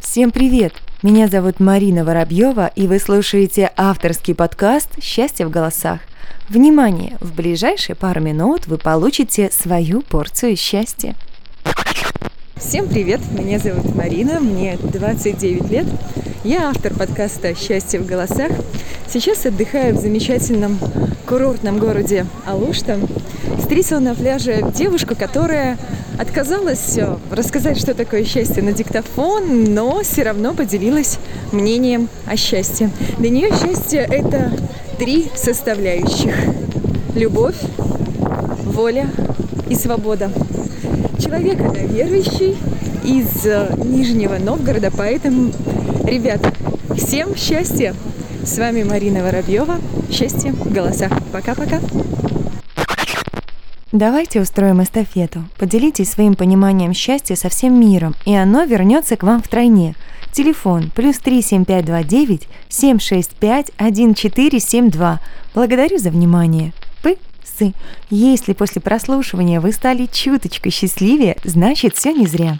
Всем привет! Меня зовут Марина Воробьева, и вы слушаете авторский подкаст «Счастье в голосах». Внимание! В ближайшие пару минут вы получите свою порцию счастья. Всем привет! Меня зовут Марина, мне 29 лет. Я автор подкаста «Счастье в голосах». Сейчас отдыхаю в замечательном курортном городе Алушта. Встретила на пляже девушку, которая отказалась рассказать, что такое счастье на диктофон, но все равно поделилась мнением о счастье. Для нее счастье – это три составляющих. Любовь, воля и свобода. Человек это верующий из э, Нижнего Новгорода, поэтому, ребята, всем счастья! С вами Марина Воробьева. Счастье в голосах. Пока-пока. Давайте устроим эстафету. Поделитесь своим пониманием счастья со всем миром, и оно вернется к вам втройне. Телефон плюс 37529 765 1472. Благодарю за внимание. Пы сы. Если после прослушивания вы стали чуточку счастливее, значит все не зря.